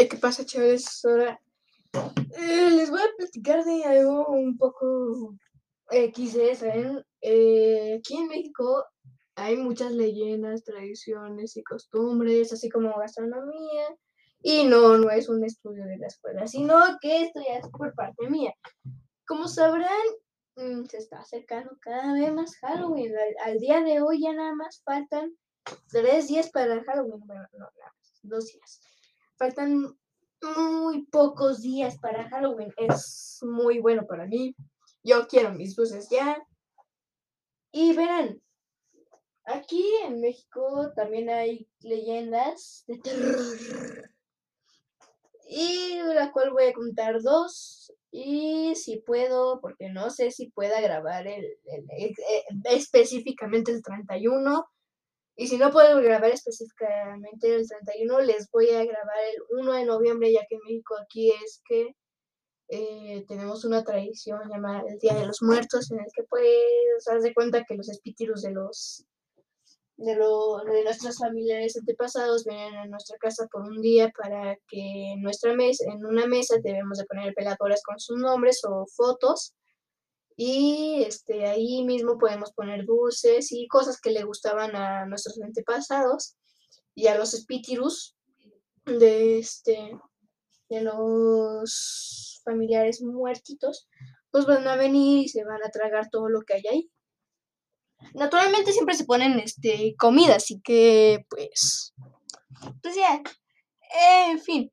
Eh, ¿Qué pasa, chavales? Ahora eh, les voy a platicar de algo un poco XD, ¿saben? Eh, aquí en México hay muchas leyendas, tradiciones y costumbres, así como gastronomía. Y no, no es un estudio de la escuela, sino que esto ya es por parte mía. Como sabrán, mm, se está acercando cada vez más Halloween. Al, día de hoy ya nada más faltan tres días para Halloween. Bueno, no, nada más, dos días. Faltan muy pocos días para Halloween. Es muy bueno para mí. Yo quiero mis luces ya. Y verán, aquí en México también hay leyendas de terror. Y la cual voy a contar dos. Y si puedo, porque no sé si pueda grabar el, eh, específicamente el 31. Y si no puedo grabar específicamente el 31, les voy a grabar el 1 de noviembre, ya que en México aquí es que eh, tenemos una tradición llamada el Día de los Muertos, en el que pues haz de cuenta que los espíritus de los de, de nuestros familiares antepasados vienen a nuestra casa por un día para que en nuestra mesa, en una mesa debemos de poner peladoras con sus nombres o fotos y este, ahí mismo podemos poner dulces y cosas que le gustaban a nuestros antepasados y a los espíritus de, este, de los familiares muertitos, pues van a venir y se van a tragar todo lo que hay ahí. Naturalmente siempre se ponen este, comida, así que pues, pues ya, en fin,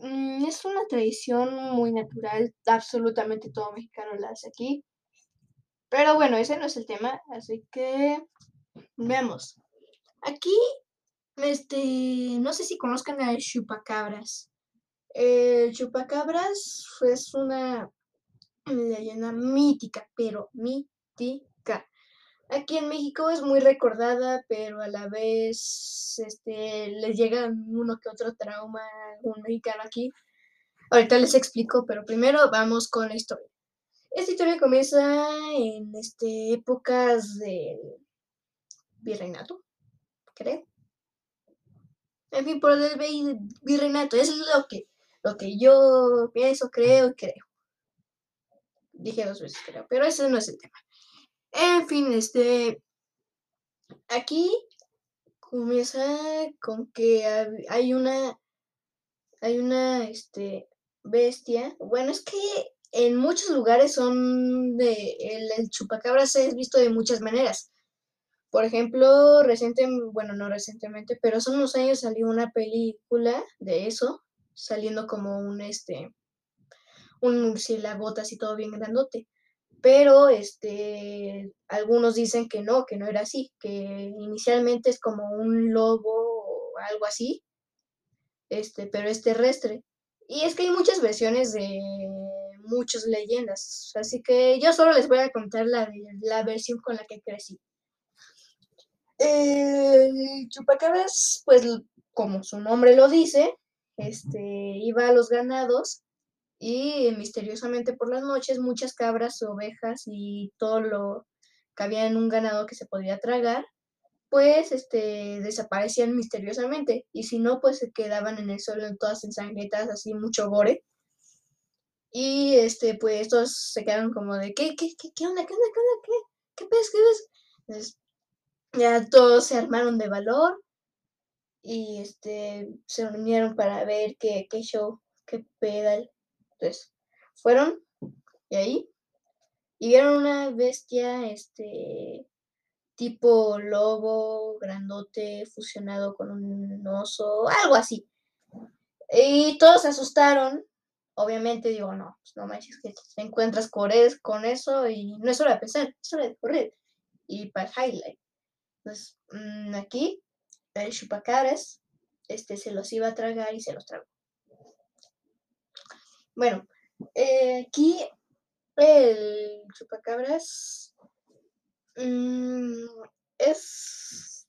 es una tradición muy natural, absolutamente todo mexicano la hace aquí. Pero bueno, ese no es el tema, así que veamos. Aquí, este, no sé si conozcan a chupacabras. El chupacabras es una leyenda mítica, pero mítica. Aquí en México es muy recordada, pero a la vez este, les llega uno que otro trauma a un mexicano aquí. Ahorita les explico, pero primero vamos con la historia. Esta historia comienza en este, épocas del virreinato, creo. En fin, por el virreinato, es lo que lo que yo pienso, creo y creo. Dije dos veces creo, pero ese no es el tema. En fin, este, aquí comienza con que hay una, hay una, este, bestia. Bueno, es que en muchos lugares son de, el, el chupacabras es visto de muchas maneras. Por ejemplo, recientemente, bueno, no recientemente, pero hace unos años salió una película de eso, saliendo como un, este, un murciélago así todo bien grandote. Pero este, algunos dicen que no, que no era así, que inicialmente es como un lobo o algo así, este, pero es terrestre. Y es que hay muchas versiones de muchas leyendas, así que yo solo les voy a contar la, la versión con la que crecí. El chupacabras, pues como su nombre lo dice, este, iba a los ganados y misteriosamente por las noches muchas cabras, ovejas y todo lo que había en un ganado que se podía tragar, pues este, desaparecían misteriosamente y si no, pues se quedaban en el suelo todas ensangrentadas, así mucho gore. Y este, pues estos se quedaron como de, ¿qué, qué, qué, qué onda, qué onda, qué onda, qué, qué pez, qué ves? ya todos se armaron de valor y este, se unieron para ver qué, qué show, qué pedal. Entonces, fueron y ahí y vieron una bestia este tipo lobo grandote fusionado con un oso, algo así. Y todos se asustaron. Obviamente digo, no, pues no manches que te encuentras con, eso y no es hora de pensar, es hora de correr. Y para highlight. Entonces, mm, aquí el chupacabras este, se los iba a tragar y se los tragó. Bueno, eh, aquí el chupacabras mm, es,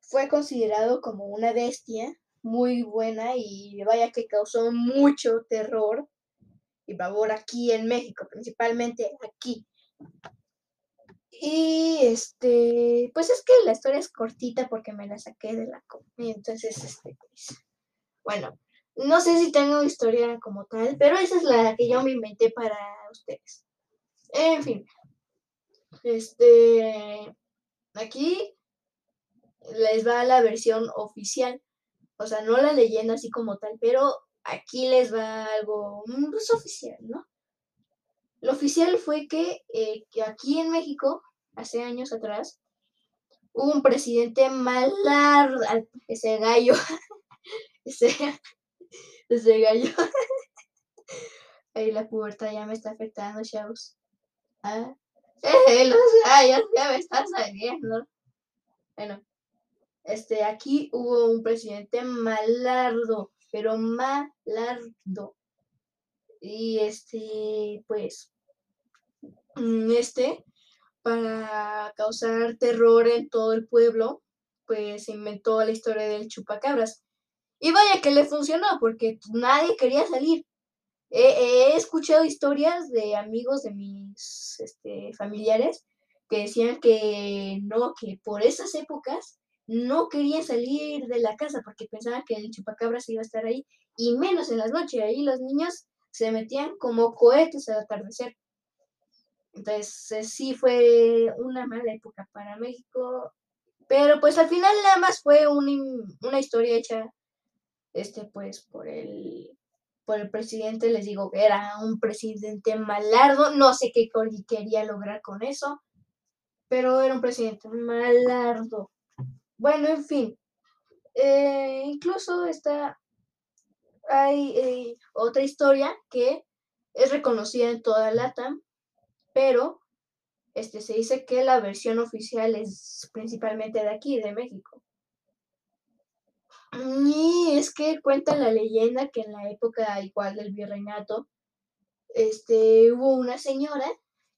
fue considerado como una bestia muy buena y vaya que causó mucho terror y pavor aquí en México, principalmente aquí. Y este, pues es que la historia es cortita porque me la saqué de la comida. Entonces, este, pues, bueno, No sé si tengo historia como tal, pero esa es la que yo me inventé para ustedes. En fin. Este. Aquí les va la versión oficial. O sea, no la leyenda así como tal, pero aquí les va algo pues, oficial, ¿no? Lo oficial fue que, eh, que aquí en México, hace años atrás, hubo un presidente malar, ese gallo, ese, ese gallo. Ahí la pubertad ya me está afectando, chavos. Ah, los ya me están saliendo. Bueno, este, aquí hubo un presidente malardo, pero malardo. Y este, pues, mm, este, para causar terror en todo el pueblo, pues inventó la historia del chupacabras. Y vaya que le funcionó, porque nadie quería salir. He, escuchado historias de amigos de mis este, familiares que decían que no, que por esas épocas no querían salir de la casa porque pensaban que el chupacabras iba a estar ahí, y menos en las noches. Ahí los niños se metían como cohetes al atardecer. Entonces, eh, sí fue una mala época para México, pero pues al final nada más fue una historia hecha, este, pues, por el, por el presidente, les digo que era un presidente malardo, no sé qué quería lograr con eso, pero era un presidente malardo. Bueno, en fin, eh, incluso está, hay eh, otra historia que es reconocida en toda LATAM, pero este, se dice que la versión oficial es principalmente de aquí, de México. Y es que cuenta la leyenda que en la época igual del virreinato, este, hubo una señora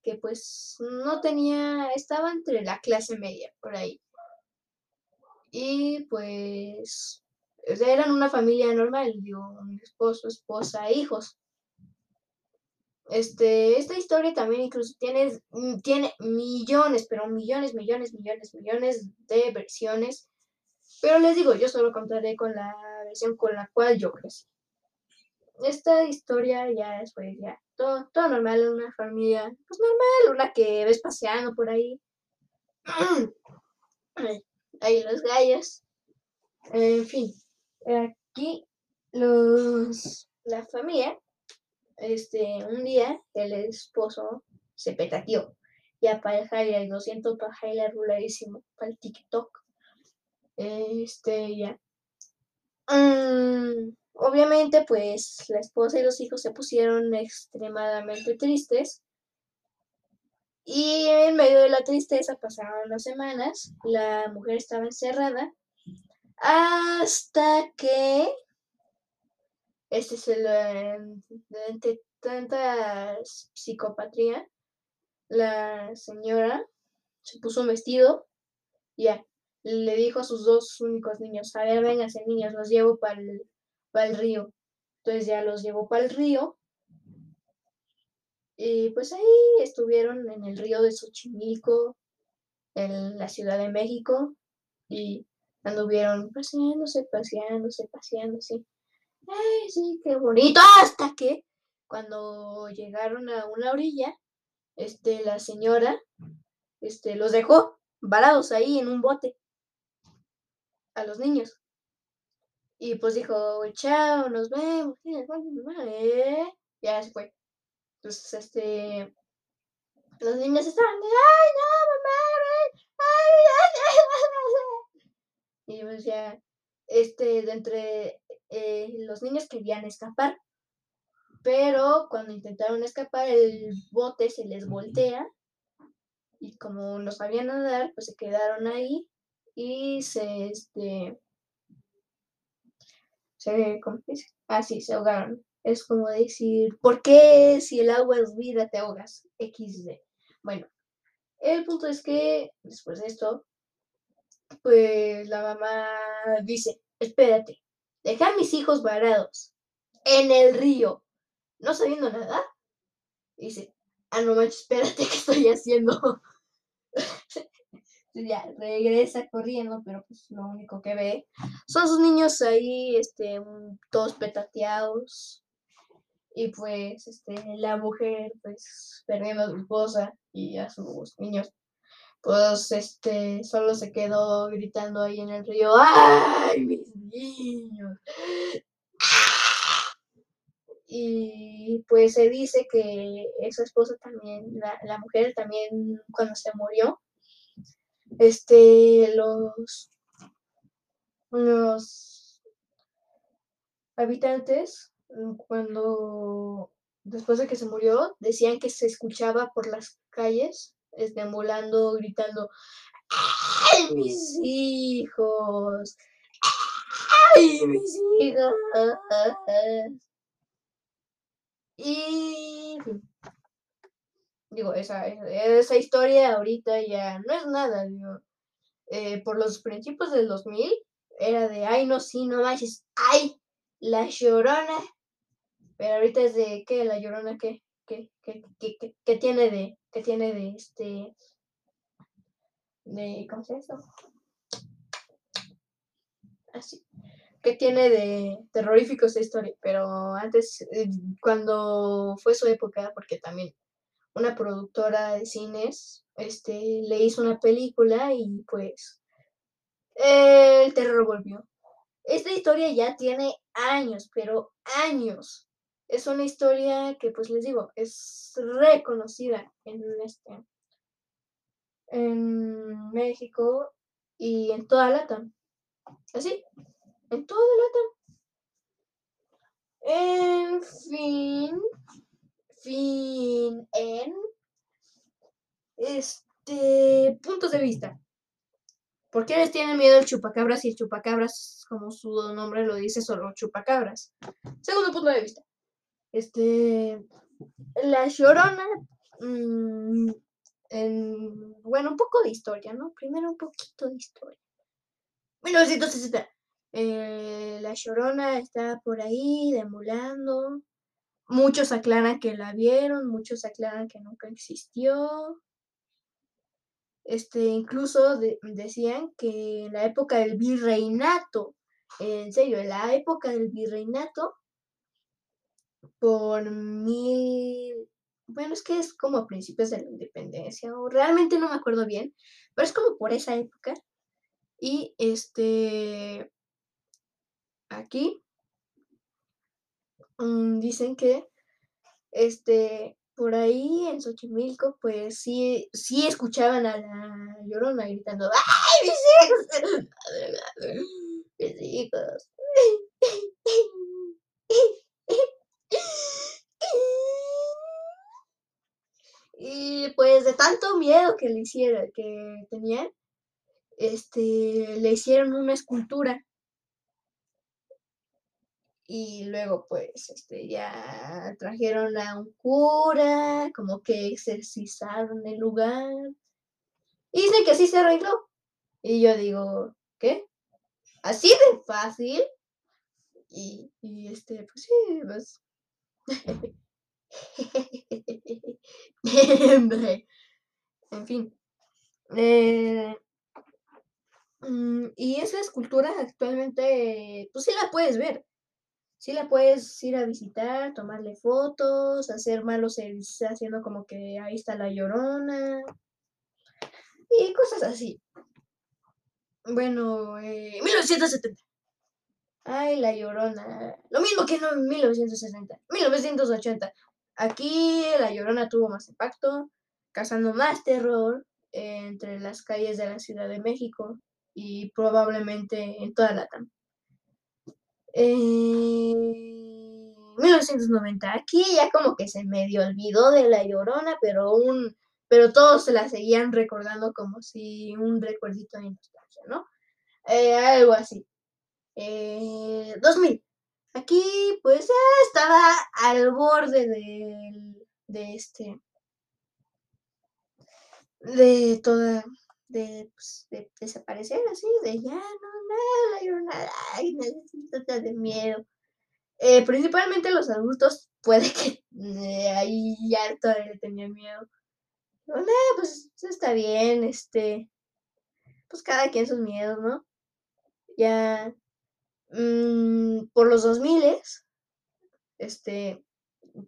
que pues no tenía, estaba entre la clase media, por ahí. Y pues eran una familia normal, digo, un esposo, esposa, hijos. Este, esta historia también incluso tiene, mm, tiene millones, pero millones, millones, millones, millones de versiones. Pero les digo, yo solo contaré con la versión con la cual yo crecí. Esta historia ya después, ya, todo, todo normal, una familia, pues normal, una que ves paseando por ahí. ahí los gallos. En fin, aquí los, la familia este, un día el esposo se petateó. Ya para el highlight, lo siento para highlight ruladísimo, para el TikTok. Este, ya. Mm, obviamente, pues la esposa y los hijos se pusieron extremadamente tristes. Y en medio de la tristeza pasaron las semanas, la mujer estaba encerrada hasta que este es el de tanta psicopatría, la señora se puso un vestido, ya, le dijo a sus dos únicos niños, a ver, vénganse niños, los llevo para el, el río. Entonces ya los llevó para el río. Y pues ahí estuvieron en el río de Xochimilco, en la Ciudad de México, y anduvieron paseándose, paseándose, paseándose. Ay, sí, qué bonito. Hasta que cuando llegaron a una orilla, este, la señora, este, los dejó varados ahí en un bote a los niños. Y pues dijo, chao, nos vemos. ¿eh? Ya se fue. Entonces, este, los niños estaban de, ay, no, mamá, ay, ay, ay, Y pues ya, este, de entre eh, los niños querían escapar, pero cuando intentaron escapar el bote se les voltea y como no sabían nadar, pues se quedaron ahí y se, este, se, ¿cómo dice? Ah, sí, se ahogaron. Es como decir, ¿por qué si el agua es vida te ahogas? XD. Bueno, el punto es que después de esto, pues la mamá dice, espérate, dejar mis hijos varados en el río, no sabiendo nada. dice, ah, no manches, espérate, ¿qué estoy haciendo? ya regresa corriendo, pero pues lo único que ve son sus niños ahí, este, todos petateados. Y pues, este, la mujer, pues, perdiendo a su esposa y a sus niños, pues, este, solo se quedó gritando ahí en el río, ¡ay, mis niños! Y pues se dice que esa esposa también, la, la mujer también cuando se murió, este, los, los habitantes, cuando después de que se murió, decían que se escuchaba por las calles, estimulando, gritando, ¡ay, mis hijos! ¡ay, mis hijos! Y digo, esa, esa historia ahorita ya no es nada, digo, eh, por los principios del 2000 era de, ay, no, sí, no manches, ay, la llorona, pero ahorita es de, ¿qué? La llorona, ¿qué? ¿Qué, qué, qué, qué, tiene de, qué tiene de, este, de, ¿cómo se llama Así. ¿Qué tiene de terrorífico esta historia? Pero antes, eh, cuando fue su época, porque también una productora de cines este, le hizo una película y pues el terror volvió. Esta historia ya tiene años, pero años. Es una historia que, pues les digo, es reconocida en este en México y en toda Latam. Así, en toda Latam. En fin, fin, en este puntos de vista. ¿Por qué les tienen miedo el chupacabras si el chupacabras, como su nombre lo dice, solo chupacabras? Segundo punto de vista. Este, la llorona, mm, en, bueno, un poco de historia, ¿no? Primero un poquito de historia. 1960. Eh, la llorona está por ahí demolando. Muchos aclaran que la vieron, muchos aclaran que nunca existió. Este, incluso decían que en la época del virreinato, en serio, en la época del virreinato, por mil, bueno, es que es como a principios de la independencia, o realmente no me acuerdo bien, pero es como por esa época. Y este, aquí Mm, dicen que este por ahí en Xochimilco, pues sí, sí escuchaban a la llorona gritando, ¡ay, mis hijos! mis hijos. Y pues de tanto miedo que le hicieron, que tenían, este, le hicieron una escultura y luego pues este ya trajeron a un cura, como que exorcizaron el lugar. Y dicen que así se arregló. Y yo digo, ¿qué? ¿Así de fácil? Y, y este, pues sí, pues. en fin. Eh, mm, y esa escultura actualmente, pues sí la puedes ver sí la puedes ir a visitar, tomarle fotos, hacer malos servicios haciendo como que ahí está la llorona y cosas así. Bueno, eh, 1970. Ay, la llorona. Lo mismo que en 1960. 1980. Aquí la llorona tuvo más impacto, causando más terror entre las calles de la Ciudad de México y probablemente en toda la TAM. En 1990. Aquí ya como que se medio olvidó de la llorona, pero un pero todos se la seguían recordando como si un recuerdito de nostalgia, ¿no? Eh, algo así. Eh, 2000. Aquí pues estaba al borde de, de este de toda de, pues, de desaparecer así, de ya no, nada, yo nada, ay, necesito de miedo. Eh, principalmente los adultos, puede que eh, ahí ya todavía tenía miedo. No, nada, pues está bien, este. pues cada quien sus miedos, ¿no? Ya mm, por los 2000, este,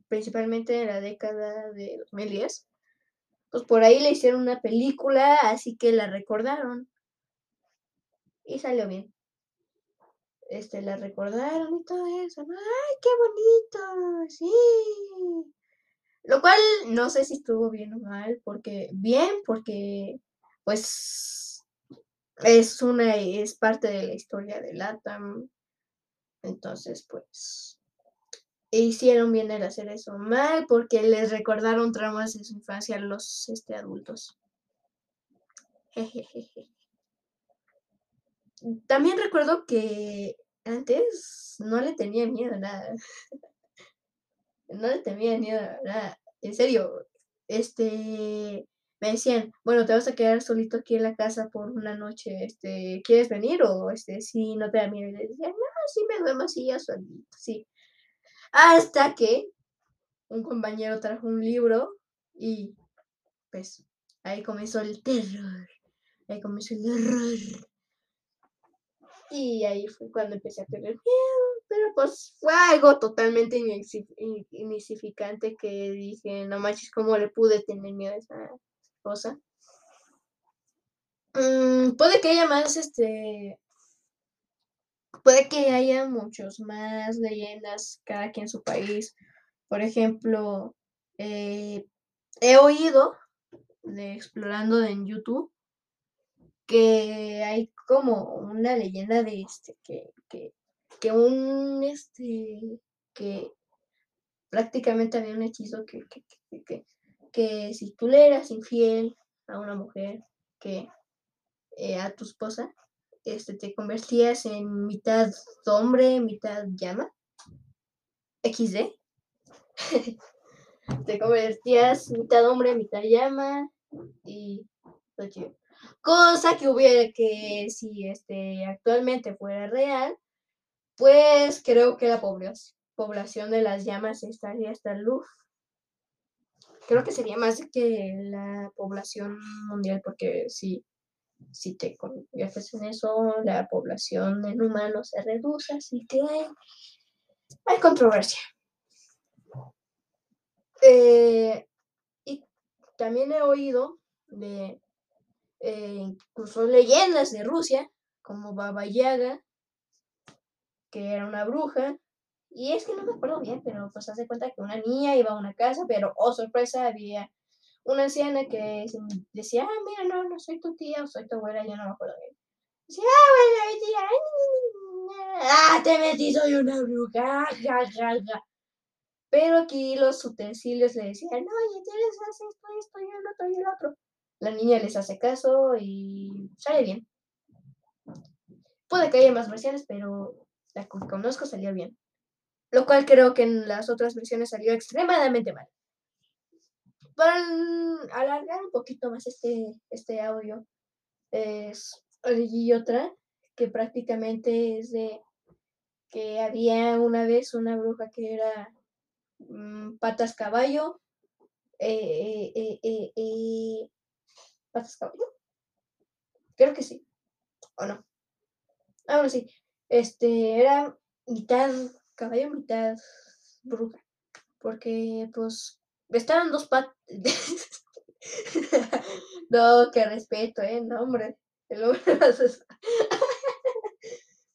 principalmente en la década de 2010, pues por ahí le hicieron una película, así que la recordaron. Y salió bien. Este, la recordaron y todo eso. ¡Ay, qué bonito! Sí. Lo cual no sé si estuvo bien o mal, porque bien, porque pues es una es parte de la historia de Latam. Entonces, pues hicieron bien el hacer eso mal porque les recordaron traumas de su infancia a los este, adultos. También recuerdo que antes no le tenía miedo a nada. no le tenía miedo a nada. En serio, este, me decían, bueno, te vas a quedar solito aquí en la casa por una noche, este, ¿quieres venir? O este, si no te da miedo. Y le decía, no, sí me duermo así ya solito, sí. Hasta que un compañero trajo un libro y pues ahí comenzó el terror. Ahí comenzó el terror. Y ahí fue cuando empecé a tener miedo. Pero pues fue algo totalmente insignificante que dije, no manches, ¿cómo le pude tener miedo a esa cosa? Mm, puede que haya más, este, puede que haya muchos más leyendas, cada quien en su país. Por ejemplo, eh, he oído, de, explorando en YouTube, que hay como una leyenda de este, que, que, que un, este, que prácticamente había un hechizo que, que, que, que si tú le eras infiel a una mujer, que eh, a tu esposa, este, te convertías en mitad hombre, mitad llama. XD. te convertías mitad hombre, mitad llama. Y Cosa que hubiera que si este actualmente fuera real, pues creo que la población de las llamas estaría hasta luz. Creo que sería más que la población mundial, porque si, si te conviertes en eso, la población en humanos se reduce, así que hay controversia. Eh, y también he oído de eh, incluso leyendas de Rusia, como Baba Yaga, que era una bruja. Y es que no me acuerdo bien, pero pues hace cuenta que una niña iba a una casa, pero oh sorpresa, había una anciana que decía, ah, mira, no, no soy tu tía o soy tu abuela, yo no me acuerdo bien. Decía, ah, bueno, mi tía, ah, te metí, soy una bruja, Pero aquí los utensilios le decían, oye, tienes esto, esto y el otro y el otro. La niña les hace caso y sale bien. Puede que haya más versiones, pero la que conozco salió bien. Lo cual creo que en las otras versiones salió extremadamente mal. Para alargar un poquito más este, este audio, es y otra que prácticamente es de que había una vez una bruja que era mm, patas caballo, eh, eh, eh, patas caballo, creo que sí, o no, ahora sí, este, era mitad caballo, mitad bruja. Porque, pues, estaban dos patas. no, que respeto, eh, no, hombre. El hombre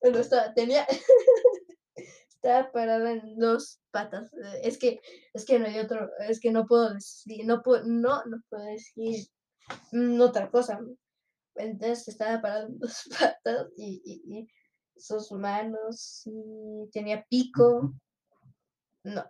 bueno, estaba, tenía. estaba parada en dos patas. Es que, es que no hay otro, es que no puedo decir, no puedo, no, no puedo decir otra cosa. Entonces estaba parada en dos patas y sus manos, y tenía pico. No.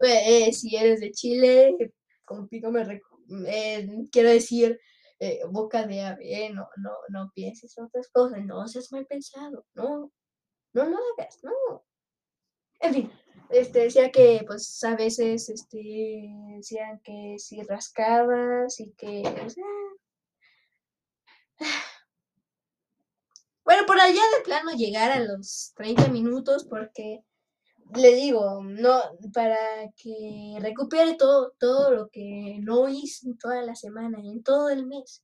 Eh, si eres de Chile, con pico me eh, quiero decir eh, boca de ave, no, no, no pienses otras cosas, no seas mal pensado, no, no lo hagas, no. En fin, este, decía que pues a veces este, decían que si rascabas y que... Bueno, por allá de plano llegar a los 30 minutos porque le digo, no, para que recupere todo, todo lo que no hice en toda la semana, en todo el mes.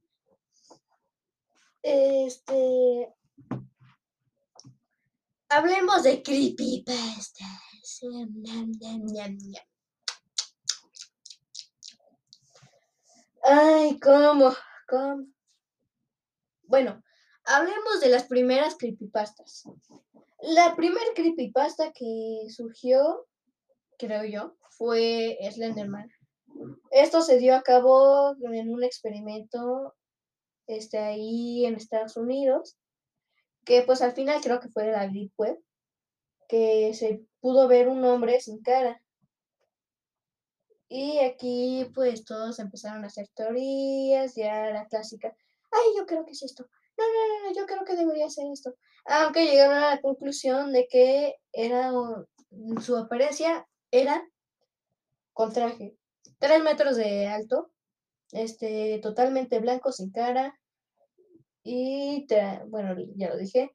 Este. Hablemos de creepypastas. Ay, ¿cómo? ¿Cómo? Bueno, hablemos de las primeras creepypastas. La primera creepypasta que surgió, creo yo, fue Slenderman. Esto se dio a cabo en un experimento este, ahí en Estados Unidos, que pues al final creo que fue de la Deep Web, que se pudo ver un hombre sin cara. Y aquí pues todos empezaron a hacer teorías, ya la clásica, ay, yo creo que es esto, no, no, no, yo creo que debería ser esto. Aunque llegaron a la conclusión de que era su apariencia era con traje, tres metros de alto, este, totalmente blanco, sin cara, y, bueno, ya lo dije,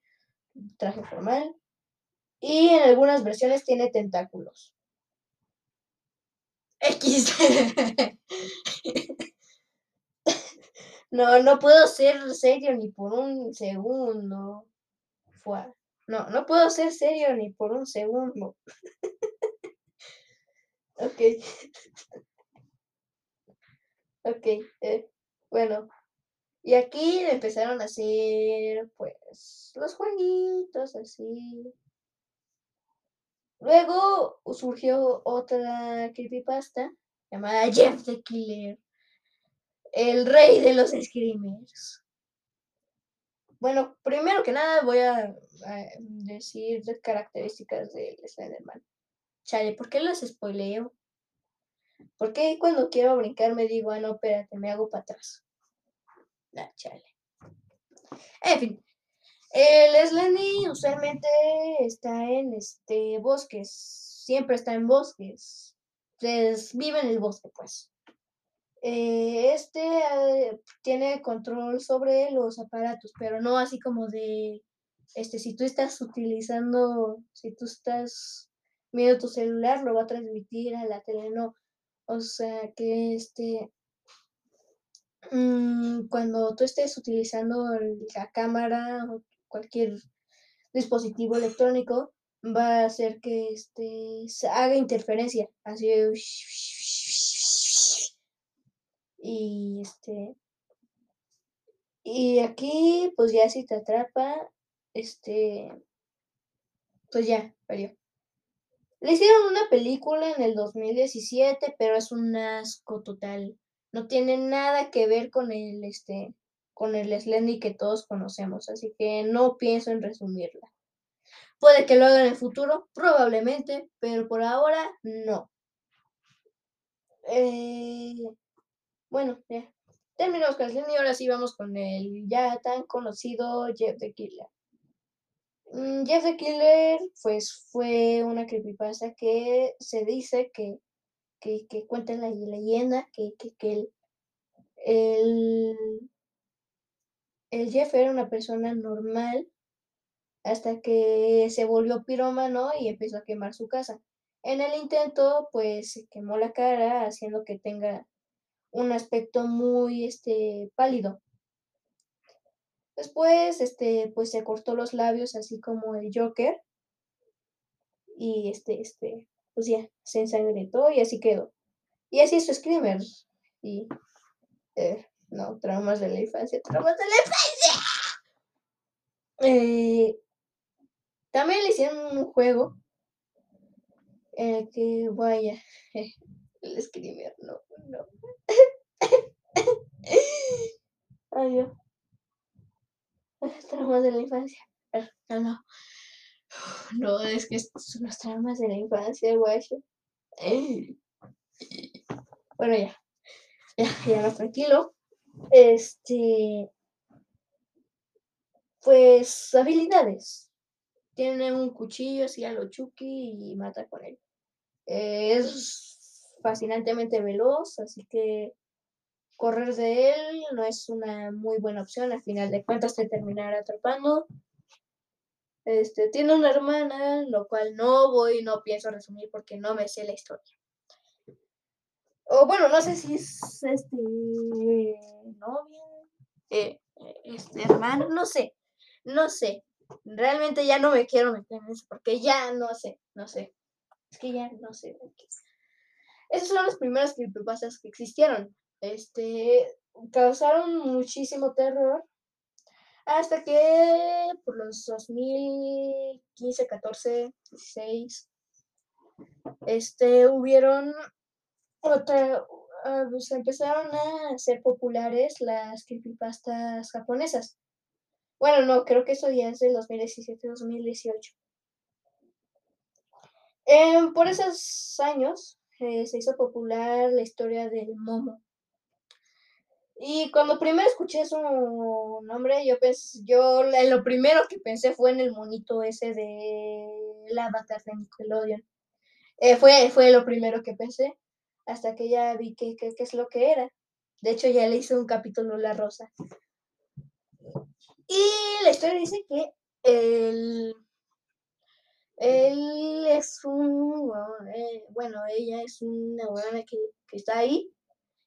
traje formal, y en algunas versiones tiene tentáculos. X. no, no puedo ser serio ni por un segundo. No, no puedo ser serio ni por un segundo. ok. ok. Eh, bueno. Y aquí empezaron a hacer, pues, los jueguitos así. Luego surgió otra creepypasta llamada Jeff the Killer, el rey de los screamers. Bueno, primero que nada voy a, decir características del Slenderman. Chale, ¿por qué las spoileo? ¿Por qué cuando quiero brincar me digo, ah, no, espérate, me hago para atrás? Ah, chale. En fin, el Slendy usualmente está en este bosques, siempre está en bosques. Entonces, vive en el bosque, pues. Eh, este eh, tiene control sobre los aparatos, pero no así como de, este, si tú estás utilizando, si tú estás viendo tu celular, lo va a transmitir a la tele, no. O sea, que este, mm, cuando tú estés utilizando la cámara cualquier dispositivo electrónico va a hacer que este haga interferencia así y este y aquí pues ya si te atrapa este pues ya perdió le hicieron una película en el 2017 pero es un asco total no tiene nada que ver con el este con el Slendy que todos conocemos, así que no pienso en resumirla. Puede que lo haga en el futuro, probablemente, pero por ahora no. Eh, bueno, ya. Terminamos con Slendy y ahora sí vamos con el ya tan conocido Jeff the Killer. Mm, Jeff the Killer, pues fue una creepypasta que se dice que, que, que cuenta la leyenda que, que, que el el Jeff era una persona normal hasta que se volvió pirómano y empezó a quemar su casa. En el intento, pues se quemó la cara, haciendo que tenga un aspecto muy este, pálido. Después, este, pues se cortó los labios, así como el Joker. Y este, este, pues ya, se ensangrentó y así quedó. Y así es Screamer. Y eh, no, traumas de la infancia, traumas de la infancia. Eh, también le hicieron un juego en el que, vaya, el screamer, no, no. Ay, Dios. Traumas de la infancia. No, no. No, es que son los traumas de la infancia, guacho. Bueno, ya. Ya, ya tranquilo. Este, pues habilidades. Tiene un cuchillo así a lo Chucky y mata con él. es fascinantemente veloz, así que correr de él no es una muy buena opción. Al final de cuentas te terminará atrapando. Este, tiene una hermana, lo cual no voy, no pienso resumir porque no me sé la historia. O bueno, no sé si es este novia. Eh, este hermano, no sé, no sé. Realmente ya no me quiero meter en eso porque ya no sé, no sé. Es que ya no sé. Esos son los primeros creepypastas que existieron. Este, causaron muchísimo terror hasta que por los 2015, 14, 16, este, hubieron otra, uh, pues empezaron a ser populares las creepypastas japonesas. Bueno, no, creo que eso ya es del 2017-2018. Eh, por esos años se hizo popular la historia del Momo. Y cuando primero escuché su nombre, yo pensé, yo lo primero que pensé fue en el monito ese de la avatar de Nickelodeon. Eh, fue, fue lo primero que pensé, hasta que ya vi qué que, es lo que era. De hecho, ya le hice un capítulo La Rosa. Y la historia dice que él, él es un, eh, bueno, ella es una buena que, que está ahí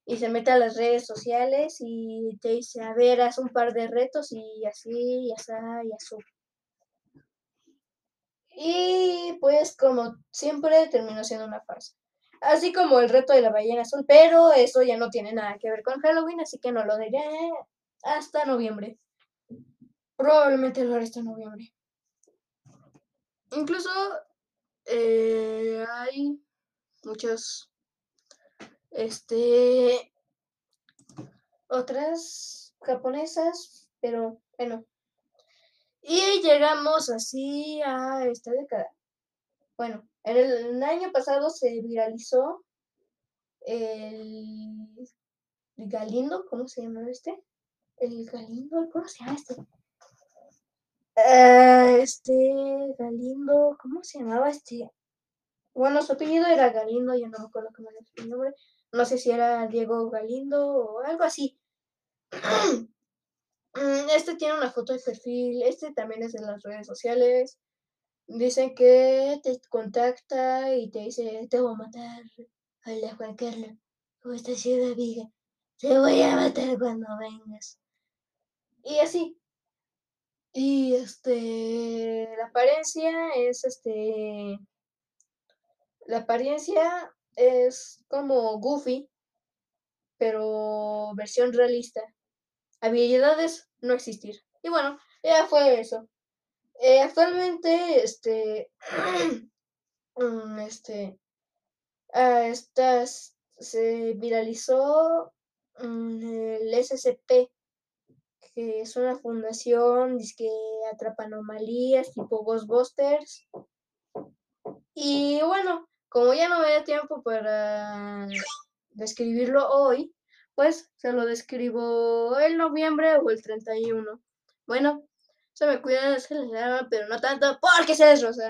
y se mete a las redes sociales y te dice, a ver, haz un par de retos y así, y así, y así. Y pues como siempre terminó siendo una farsa. Así como el reto de la ballena azul, pero eso ya no tiene nada que ver con Halloween, así que no lo diré hasta noviembre. Probablemente lo haré hasta noviembre. Incluso eh, hay muchos este, otras japonesas, pero bueno. Y llegamos así a esta década. Bueno, en el, año pasado se viralizó el Galindo, ¿cómo se llama este? El Galindo, ¿cómo se llama este? Uh, este Galindo, ¿cómo se llamaba este? Bueno, su apellido era Galindo, yo no me acuerdo cómo era su nombre. No sé si era Diego Galindo o algo así. Mm, este tiene una foto de perfil, este también es de las redes sociales. Dicen que te contacta y te dice, te voy a matar. Hola Juan Carlos, ¿cómo estás ciudad viga? Te voy a matar cuando vengas. Y así. Y este, la apariencia es este, la apariencia es como Goofy, pero versión realista. Habilidades no existir. Y bueno, ya fue eso. Eh, actualmente, este, mm, este, estas, se viralizó mm, el SCP, que es una fundación que atrapa anomalías tipo Ghostbusters. Y bueno, como ya no me da tiempo para describirlo hoy, pues se lo describo el noviembre o el 31. Bueno, se me cuida, se les pero no tanto porque se desroza.